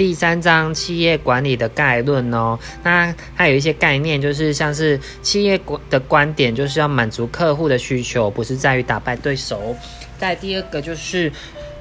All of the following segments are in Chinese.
第三章企业管理的概论哦，那它有一些概念，就是像是企业管的观点，就是要满足客户的需求，不是在于打败对手。再第二个就是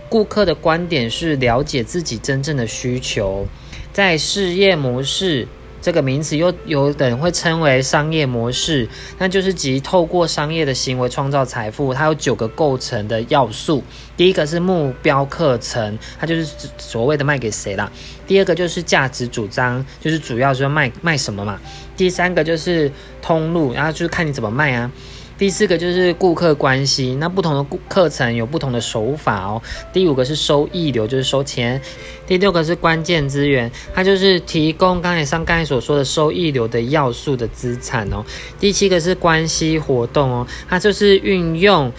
顾客的观点是了解自己真正的需求，在事业模式。这个名词又有等会称为商业模式，那就是即透过商业的行为创造财富。它有九个构成的要素。第一个是目标课程，它就是所谓的卖给谁啦。第二个就是价值主张，就是主要是卖卖什么嘛。第三个就是通路，然后就是看你怎么卖啊。第四个就是顾客关系，那不同的顾课程有不同的手法哦。第五个是收益流，就是收钱。第六个是关键资源，它就是提供刚才上刚才所说的收益流的要素的资产哦。第七个是关系活动哦，它就是运用。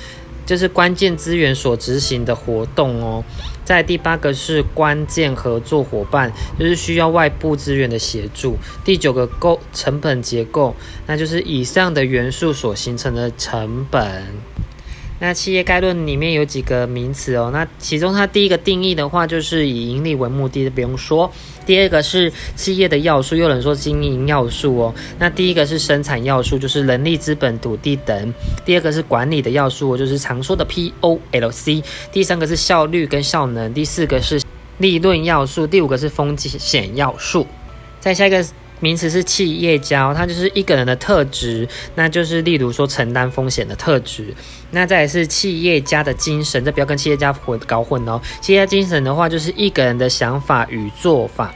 就是关键资源所执行的活动哦，在第八个是关键合作伙伴，就是需要外部资源的协助。第九个构成本结构，那就是以上的元素所形成的成本。那企业概论里面有几个名词哦，那其中它第一个定义的话，就是以盈利为目的，不用说。第二个是企业的要素，有人说经营要素哦。那第一个是生产要素，就是人力、资本、土地等。第二个是管理的要素，就是常说的 P O L C。第三个是效率跟效能。第四个是利润要素。第五个是风险要素。再下一个。名词是企业家，他就是一个人的特质，那就是例如说承担风险的特质。那再来是企业家的精神，这不要跟企业家混搞混哦。企业家精神的话，就是一个人的想法与做法。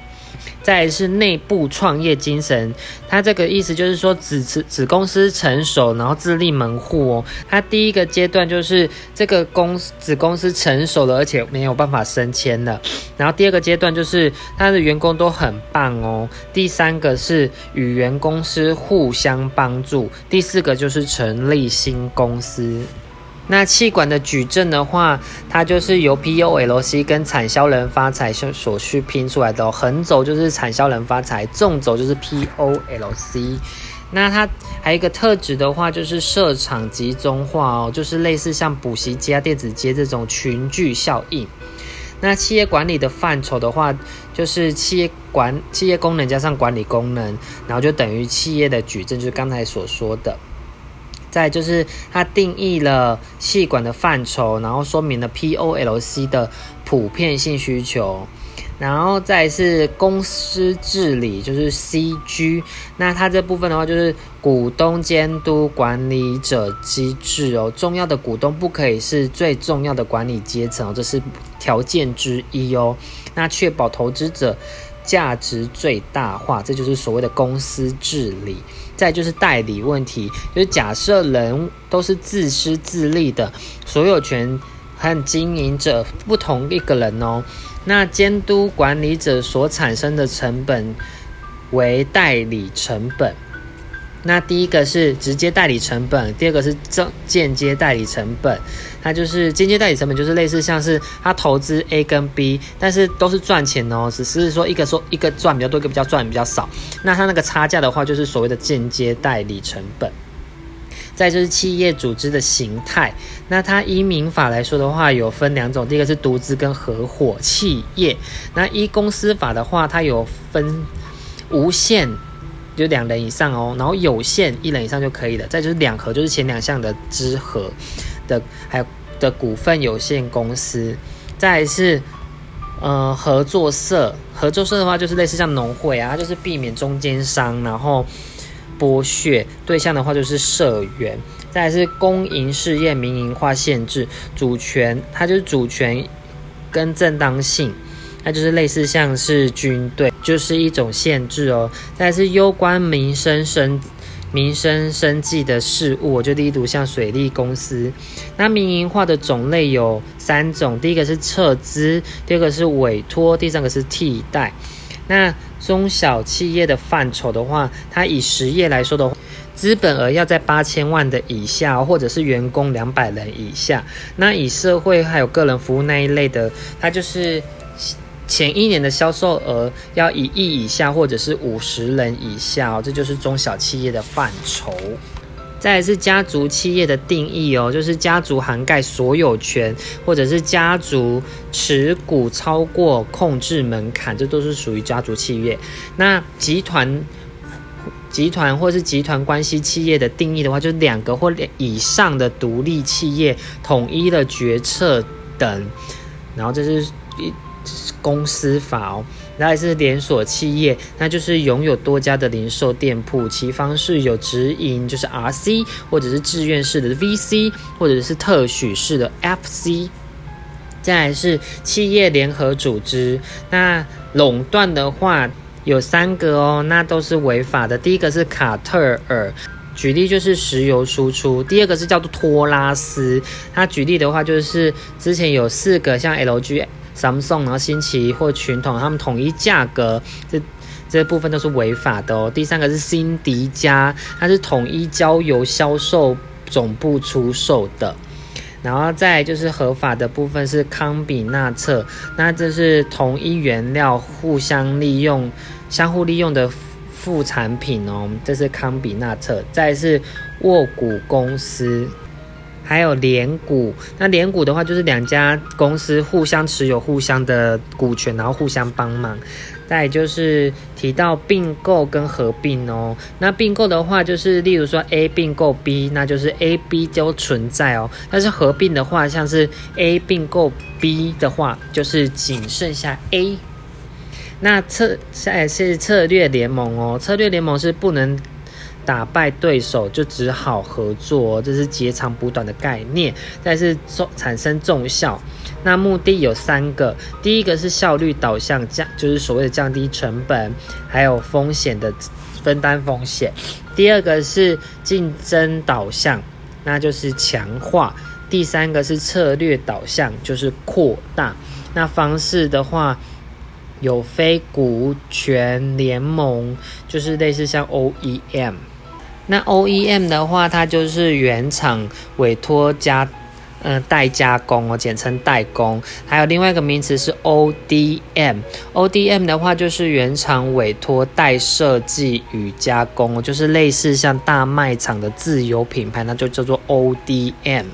再是内部创业精神，它这个意思就是说子子子公司成熟，然后自立门户哦。它第一个阶段就是这个公子公司成熟了，而且没有办法升迁了。然后第二个阶段就是他的员工都很棒哦。第三个是与原公司互相帮助。第四个就是成立新公司。那气管的矩阵的话，它就是由 P O L C 跟产销人发财所需拼出来的哦。横轴就是产销人发财，纵轴就是 P O L C。那它还有一个特质的话，就是设厂集中化哦，就是类似像补习街、电子街这种群聚效应。那企业管理的范畴的话，就是企业管企业功能加上管理功能，然后就等于企业的矩阵，就是刚才所说的。再就是它定义了细管的范畴，然后说明了 P O L C 的普遍性需求，然后再是公司治理，就是 C G。那它这部分的话，就是股东监督管理者机制哦。重要的股东不可以是最重要的管理阶层哦，这是条件之一哦。那确保投资者价值最大化，这就是所谓的公司治理。再就是代理问题，就是假设人都是自私自利的，所有权和经营者不同一个人哦，那监督管理者所产生的成本为代理成本。那第一个是直接代理成本，第二个是正间接代理成本。它就是间接代理成本，就是类似像是他投资 A 跟 B，但是都是赚钱哦，只是说一个说一个赚比较多，一个比较赚比较少。那它那个差价的话，就是所谓的间接代理成本。再就是企业组织的形态，那它依民法来说的话，有分两种，第一个是独资跟合伙企业。那依公司法的话，它有分无限。就两人以上哦，然后有限一人以上就可以了。再就是两合，就是前两项的之合的，还有的股份有限公司。再是呃合作社，合作社的话就是类似像农会啊，它就是避免中间商，然后剥削对象的话就是社员。再是公营事业民营化限制，主权它就是主权跟正当性。那就是类似像是军队，就是一种限制哦。再是攸关民生生民生生计的事物，我就例如像水利公司。那民营化的种类有三种，第一个是撤资，第二个是委托，第三个是替代。那中小企业的范畴的话，它以实业来说的话，资本额要在八千万的以下，或者是员工两百人以下。那以社会还有个人服务那一类的，它就是。前一年的销售额要一亿以下，或者是五十人以下哦，这就是中小企业的范畴。再来是家族企业的定义哦，就是家族涵盖所有权，或者是家族持股超过控制门槛，这都是属于家族企业。那集团。集团或是集团关系企业的定义的话，就是两个或以上的独立企业统一的决策等。然后这是一公司法哦。然后是连锁企业，那就是拥有多家的零售店铺，其方式有直营，就是 RC，或者是志愿式的 VC，或者是特许式的 FC。再来是企业联合组织，那垄断的话。有三个哦，那都是违法的。第一个是卡特尔，举例就是石油输出；第二个是叫做托拉斯，它举例的话就是之前有四个像 LG、三送然后新奇或群统，他们统一价格，这这部分都是违法的哦。第三个是辛迪加，它是统一交由销售总部出售的。然后再就是合法的部分是康比纳策，那这是同一原料互相利用、相互利用的副产品哦，这是康比纳策。再是沃谷公司，还有联股。那联股的话，就是两家公司互相持有互相的股权，然后互相帮忙。再就是提到并购跟合并哦，那并购的话就是例如说 A 并购 B，那就是 A、B 都存在哦。但是合并的话，像是 A 并购 B 的话，就是仅剩下 A。那策在是策略联盟哦，策略联盟是不能。打败对手就只好合作，这是截长补短的概念，但是重产生重效。那目的有三个，第一个是效率导向降，就是所谓的降低成本，还有风险的分担风险。第二个是竞争导向，那就是强化。第三个是策略导向，就是扩大。那方式的话，有非股权联盟，就是类似像 OEM。那 OEM 的话，它就是原厂委托加，嗯，代加工哦，简称代工。还有另外一个名词是 ODM，ODM 的话就是原厂委托代设计与加工，就是类似像大卖场的自有品牌，那就叫做 ODM。